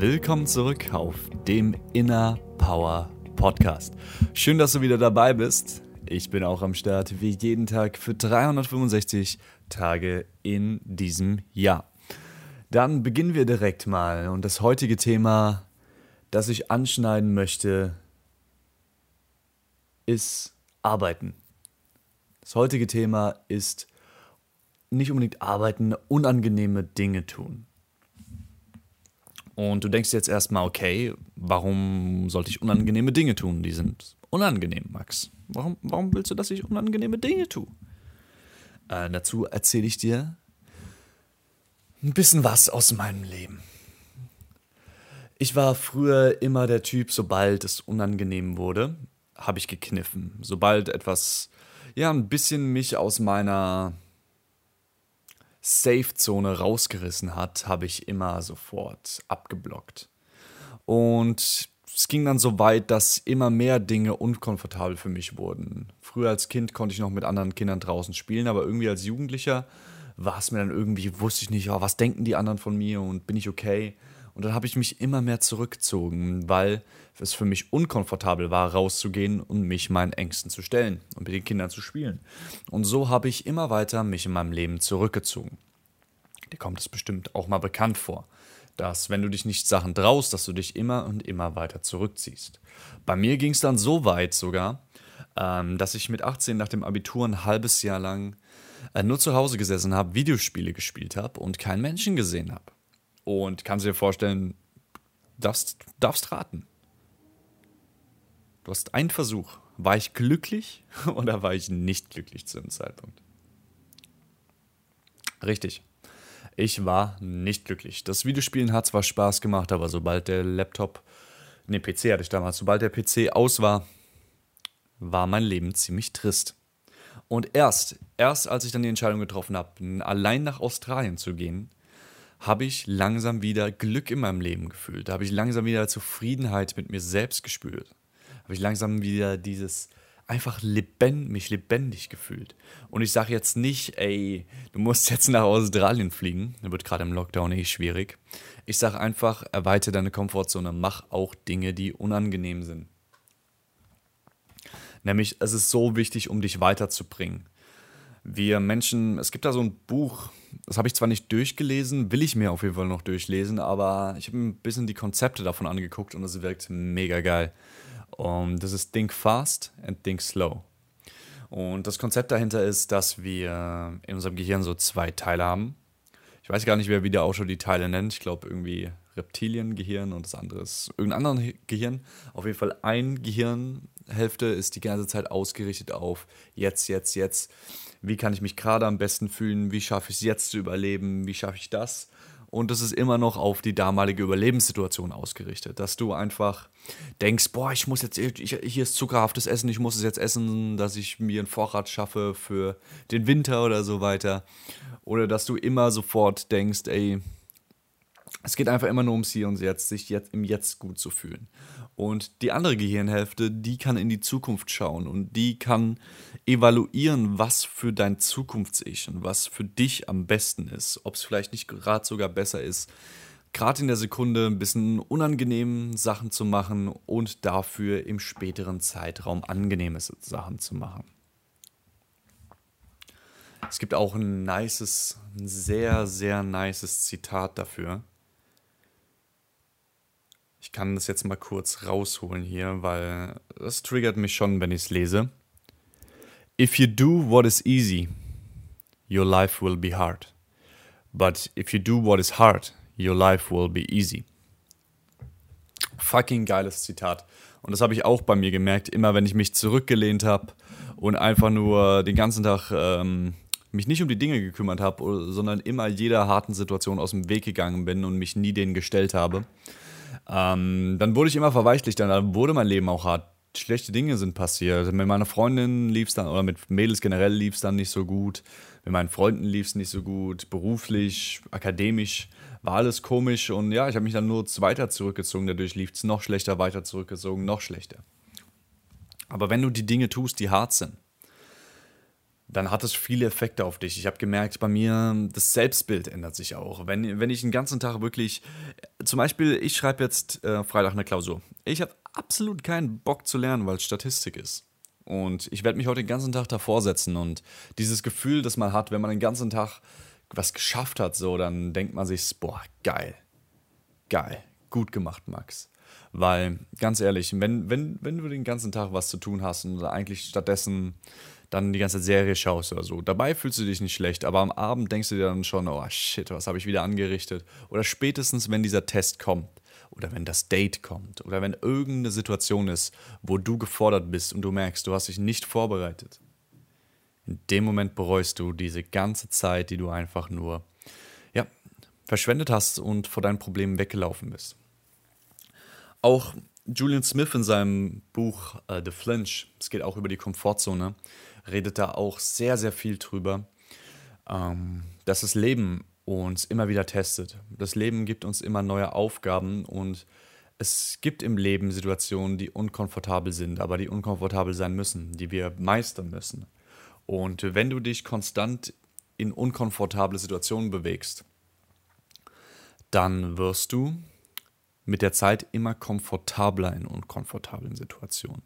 willkommen zurück auf dem Inner Power Podcast. Schön, dass du wieder dabei bist. Ich bin auch am Start wie jeden Tag für 365 Tage in diesem Jahr. Dann beginnen wir direkt mal und das heutige Thema, das ich anschneiden möchte, ist Arbeiten. Das heutige Thema ist nicht unbedingt arbeiten, unangenehme Dinge tun. Und du denkst jetzt erstmal, okay, warum sollte ich unangenehme Dinge tun? Die sind unangenehm, Max. Warum, warum willst du, dass ich unangenehme Dinge tue? Äh, dazu erzähle ich dir ein bisschen was aus meinem Leben. Ich war früher immer der Typ, sobald es unangenehm wurde, habe ich gekniffen. Sobald etwas, ja, ein bisschen mich aus meiner Safe-Zone rausgerissen hat, habe ich immer sofort abgeblockt. Und es ging dann so weit, dass immer mehr Dinge unkomfortabel für mich wurden. Früher als Kind konnte ich noch mit anderen Kindern draußen spielen, aber irgendwie als Jugendlicher war es mir dann irgendwie, wusste ich nicht, oh, was denken die anderen von mir und bin ich okay? Und dann habe ich mich immer mehr zurückgezogen, weil es für mich unkomfortabel war, rauszugehen und mich meinen Ängsten zu stellen und mit den Kindern zu spielen. Und so habe ich immer weiter mich in meinem Leben zurückgezogen. Dir kommt es bestimmt auch mal bekannt vor, dass wenn du dich nicht Sachen traust, dass du dich immer und immer weiter zurückziehst. Bei mir ging es dann so weit sogar, ähm, dass ich mit 18 nach dem Abitur ein halbes Jahr lang äh, nur zu Hause gesessen habe, Videospiele gespielt habe und keinen Menschen gesehen habe. Und kannst dir vorstellen, darfst, darfst raten. Du hast einen Versuch. War ich glücklich oder war ich nicht glücklich zu dem Zeitpunkt? Richtig. Ich war nicht glücklich. Das Videospielen hat zwar Spaß gemacht, aber sobald der Laptop, ne, PC hatte ich damals, sobald der PC aus war, war mein Leben ziemlich trist. Und erst, erst als ich dann die Entscheidung getroffen habe, allein nach Australien zu gehen, habe ich langsam wieder Glück in meinem Leben gefühlt. Da habe ich langsam wieder Zufriedenheit mit mir selbst gespürt. Habe ich langsam wieder dieses einfach lebend, mich lebendig gefühlt. Und ich sage jetzt nicht, ey, du musst jetzt nach Australien fliegen. Da wird gerade im Lockdown eh schwierig. Ich sage einfach, erweitere deine Komfortzone, mach auch Dinge, die unangenehm sind. Nämlich, es ist so wichtig, um dich weiterzubringen. Wir Menschen, es gibt da so ein Buch, das habe ich zwar nicht durchgelesen, will ich mir auf jeden Fall noch durchlesen, aber ich habe ein bisschen die Konzepte davon angeguckt und es wirkt mega geil. Und das ist Think Fast and Think Slow. Und das Konzept dahinter ist, dass wir in unserem Gehirn so zwei Teile haben. Ich weiß gar nicht, wer wie der Autor die Teile nennt. Ich glaube irgendwie Reptiliengehirn und das andere ist irgendein anderes Gehirn. Auf jeden Fall ein Gehirnhälfte ist die ganze Zeit ausgerichtet auf jetzt, jetzt, jetzt wie kann ich mich gerade am besten fühlen, wie schaffe ich es jetzt zu überleben, wie schaffe ich das. Und das ist immer noch auf die damalige Überlebenssituation ausgerichtet, dass du einfach denkst, boah, ich muss jetzt, ich, hier ist zuckerhaftes Essen, ich muss es jetzt essen, dass ich mir einen Vorrat schaffe für den Winter oder so weiter. Oder dass du immer sofort denkst, ey, es geht einfach immer nur ums Hier und Jetzt, sich jetzt im Jetzt gut zu fühlen. Und die andere Gehirnhälfte, die kann in die Zukunft schauen und die kann evaluieren, was für dein Zukunfts-Ich und was für dich am besten ist. Ob es vielleicht nicht gerade sogar besser ist, gerade in der Sekunde ein bisschen unangenehmen Sachen zu machen und dafür im späteren Zeitraum angenehme Sachen zu machen. Es gibt auch ein nices, ein sehr, sehr nices Zitat dafür. Ich kann das jetzt mal kurz rausholen hier, weil das triggert mich schon, wenn ich es lese. If you do what is easy, your life will be hard. But if you do what is hard, your life will be easy. Fucking geiles Zitat. Und das habe ich auch bei mir gemerkt, immer wenn ich mich zurückgelehnt habe und einfach nur den ganzen Tag ähm, mich nicht um die Dinge gekümmert habe, sondern immer jeder harten Situation aus dem Weg gegangen bin und mich nie denen gestellt habe Ähm, dann wurde ich immer verweichlicht, dann wurde mein Leben auch hart. Schlechte Dinge sind passiert. Mit meiner Freundin lief es dann, oder mit Mädels generell lief es dann nicht so gut. Mit meinen Freunden lief es nicht so gut. Beruflich, akademisch war alles komisch. Und ja, ich habe mich dann nur weiter zurückgezogen. Dadurch lief es noch schlechter, weiter zurückgezogen, noch schlechter. Aber wenn du die Dinge tust, die hart sind, dann hat es viele Effekte auf dich. Ich habe gemerkt, bei mir, das Selbstbild ändert sich auch. Wenn, wenn ich den ganzen Tag wirklich, zum Beispiel, ich schreibe jetzt äh, Freitag eine Klausur. Ich habe absolut keinen Bock zu lernen, weil es Statistik ist. Und ich werde mich heute den ganzen Tag davor setzen und dieses Gefühl, das man hat, wenn man den ganzen Tag was geschafft hat, so, dann denkt man sich, boah, geil, geil, gut gemacht, Max. Weil, ganz ehrlich, wenn, wenn, wenn du den ganzen Tag was zu tun hast und eigentlich stattdessen dann die ganze Serie schaust oder so. Dabei fühlst du dich nicht schlecht, aber am Abend denkst du dir dann schon, oh shit, was habe ich wieder angerichtet? Oder spätestens, wenn dieser Test kommt oder wenn das Date kommt oder wenn irgendeine Situation ist, wo du gefordert bist und du merkst, du hast dich nicht vorbereitet. In dem Moment bereust du diese ganze Zeit, die du einfach nur verschwendet hast und vor deinen Problemen weggelaufen bist. Auch Julian Smith in seinem Buch uh, The Flinch, es geht auch über die Komfortzone, redet da auch sehr, sehr viel drüber, ähm, dass das Leben uns immer wieder testet. Das Leben gibt uns immer neue Aufgaben und es gibt im Leben Situationen, die unkomfortabel sind, aber die unkomfortabel sein müssen, die wir meistern müssen. Und wenn du dich konstant in unkomfortable Situationen bewegst, dann wirst du mit der Zeit immer komfortabler in unkomfortablen Situationen.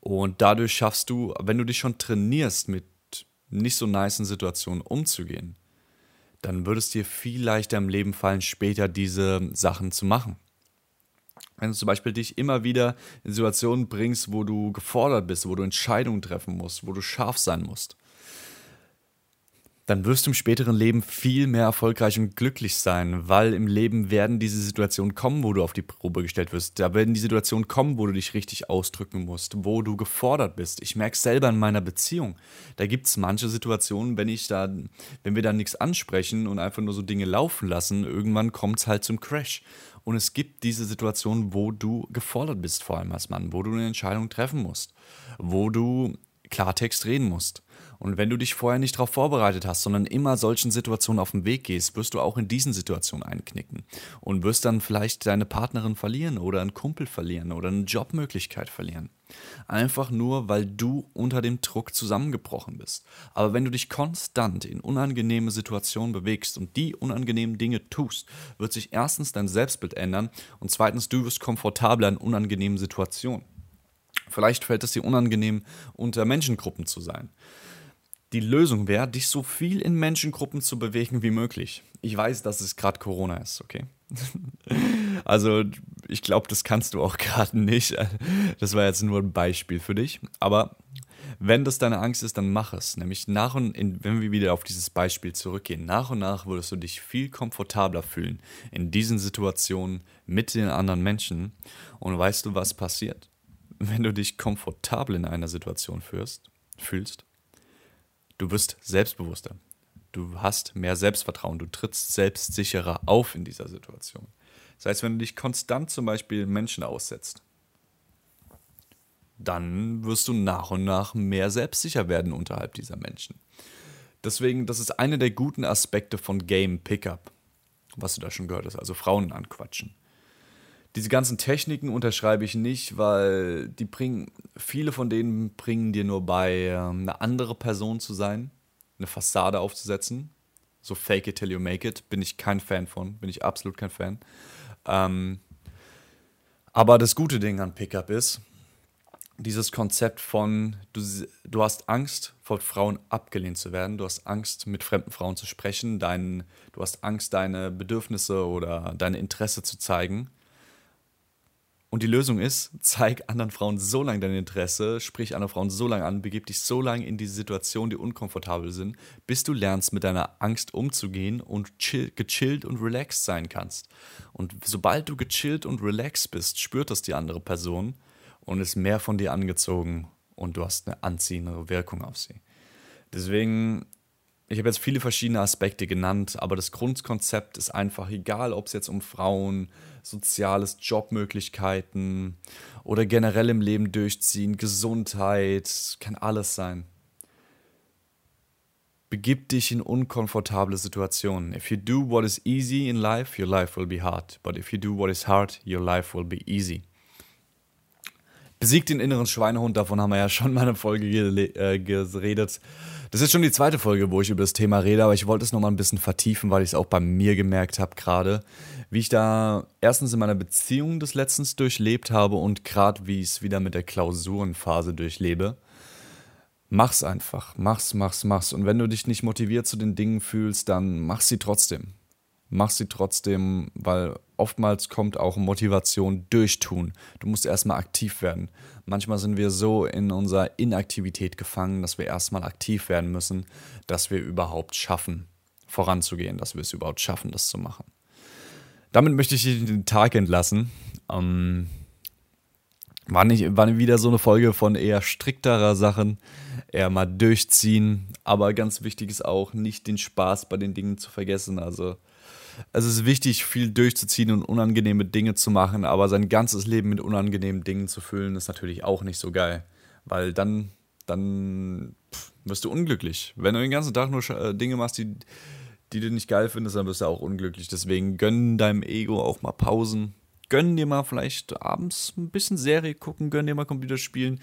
Und dadurch schaffst du, wenn du dich schon trainierst, mit nicht so niceen Situationen umzugehen, dann würde es dir viel leichter im Leben fallen, später diese Sachen zu machen. Wenn du zum Beispiel dich immer wieder in Situationen bringst, wo du gefordert bist, wo du Entscheidungen treffen musst, wo du scharf sein musst, dann wirst du im späteren Leben viel mehr erfolgreich und glücklich sein, weil im Leben werden diese Situationen kommen, wo du auf die Probe gestellt wirst. Da werden die Situationen kommen, wo du dich richtig ausdrücken musst, wo du gefordert bist. Ich merke es selber in meiner Beziehung. Da gibt es manche Situationen, wenn ich da, wenn wir da nichts ansprechen und einfach nur so Dinge laufen lassen, irgendwann kommt es halt zum Crash. Und es gibt diese Situationen, wo du gefordert bist, vor allem als Mann, wo du eine Entscheidung treffen musst, wo du Klartext reden musst. Und wenn du dich vorher nicht darauf vorbereitet hast, sondern immer solchen Situationen auf den Weg gehst, wirst du auch in diesen Situationen einknicken und wirst dann vielleicht deine Partnerin verlieren oder einen Kumpel verlieren oder eine Jobmöglichkeit verlieren. Einfach nur, weil du unter dem Druck zusammengebrochen bist. Aber wenn du dich konstant in unangenehme Situationen bewegst und die unangenehmen Dinge tust, wird sich erstens dein Selbstbild ändern und zweitens du wirst komfortabler in unangenehmen Situationen. Vielleicht fällt es dir unangenehm, unter Menschengruppen zu sein die Lösung wäre, dich so viel in Menschengruppen zu bewegen wie möglich. Ich weiß, dass es gerade Corona ist, okay? also, ich glaube, das kannst du auch gerade nicht. Das war jetzt nur ein Beispiel für dich. Aber wenn das deine Angst ist, dann mach es. Nämlich nach und in, wenn wir wieder auf dieses Beispiel zurückgehen, nach und nach würdest du dich viel komfortabler fühlen in diesen Situationen mit den anderen Menschen. Und weißt du, was passiert? Wenn du dich komfortabel in einer Situation führst, fühlst, Du wirst selbstbewusster. Du hast mehr Selbstvertrauen. Du trittst selbstsicherer auf in dieser Situation. Das heißt, wenn du dich konstant zum Beispiel Menschen aussetzt, dann wirst du nach und nach mehr selbstsicher werden unterhalb dieser Menschen. Deswegen, das ist einer der guten Aspekte von Game Pickup, was du da schon gehört hast, also Frauen anquatschen. Diese ganzen Techniken unterschreibe ich nicht, weil die bringen, viele von denen bringen dir nur bei, ähm, eine andere Person zu sein, eine Fassade aufzusetzen. So fake it till you make it, bin ich kein Fan von, bin ich absolut kein Fan. Ähm, aber das gute Ding an Pickup ist, dieses Konzept von, du, du hast Angst, vor Frauen abgelehnt zu werden, du hast Angst, mit fremden Frauen zu sprechen, dein, du hast Angst, deine Bedürfnisse oder dein Interesse zu zeigen. Und die Lösung ist, zeig anderen Frauen so lange dein Interesse, sprich andere Frauen so lange an, begib dich so lange in diese Situationen, die unkomfortabel sind, bis du lernst, mit deiner Angst umzugehen und chill, gechillt und relaxed sein kannst. Und sobald du gechillt und relaxed bist, spürt das die andere Person und ist mehr von dir angezogen und du hast eine anziehendere Wirkung auf sie. Deswegen ich habe jetzt viele verschiedene Aspekte genannt, aber das Grundkonzept ist einfach, egal ob es jetzt um Frauen, soziales, Jobmöglichkeiten oder generell im Leben durchziehen, Gesundheit, kann alles sein. Begib dich in unkomfortable Situationen. If you do what is easy in life, your life will be hard. But if you do what is hard, your life will be easy. Besiegt den inneren Schweinehund, davon haben wir ja schon mal eine Folge äh, geredet. Das ist schon die zweite Folge, wo ich über das Thema rede, aber ich wollte es nochmal ein bisschen vertiefen, weil ich es auch bei mir gemerkt habe gerade, wie ich da erstens in meiner Beziehung des Letztens durchlebt habe und gerade wie ich es wieder mit der Klausurenphase durchlebe. Mach's einfach, mach's, mach's, mach's. Und wenn du dich nicht motiviert zu den Dingen fühlst, dann mach sie trotzdem. Mach sie trotzdem, weil oftmals kommt auch Motivation durch Tun. Du musst erstmal aktiv werden. Manchmal sind wir so in unserer Inaktivität gefangen, dass wir erstmal aktiv werden müssen, dass wir überhaupt schaffen, voranzugehen, dass wir es überhaupt schaffen, das zu machen. Damit möchte ich den Tag entlassen. Ähm, war, nicht, war wieder so eine Folge von eher strikterer Sachen, eher mal durchziehen. Aber ganz wichtig ist auch, nicht den Spaß bei den Dingen zu vergessen. Also es ist wichtig, viel durchzuziehen und unangenehme Dinge zu machen, aber sein ganzes Leben mit unangenehmen Dingen zu füllen, ist natürlich auch nicht so geil. Weil dann, dann pff, wirst du unglücklich. Wenn du den ganzen Tag nur äh, Dinge machst, die, die du nicht geil findest, dann wirst du auch unglücklich. Deswegen gönn deinem Ego auch mal Pausen gönn dir mal vielleicht abends ein bisschen Serie gucken, gönn dir mal Computer spielen,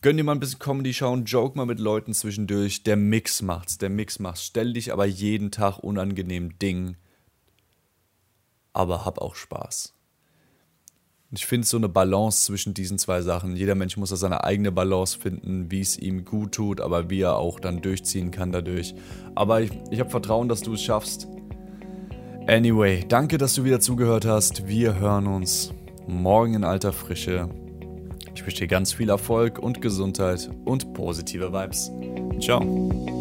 gönn dir mal ein bisschen Comedy schauen, joke mal mit Leuten zwischendurch. Der Mix macht's, der Mix macht's. Stell dich aber jeden Tag unangenehm Ding, aber hab auch Spaß. Ich finde so eine Balance zwischen diesen zwei Sachen. Jeder Mensch muss da seine eigene Balance finden, wie es ihm gut tut, aber wie er auch dann durchziehen kann dadurch. Aber ich, ich habe Vertrauen, dass du es schaffst. Anyway, danke, dass du wieder zugehört hast. Wir hören uns morgen in alter Frische. Ich wünsche dir ganz viel Erfolg und Gesundheit und positive Vibes. Ciao.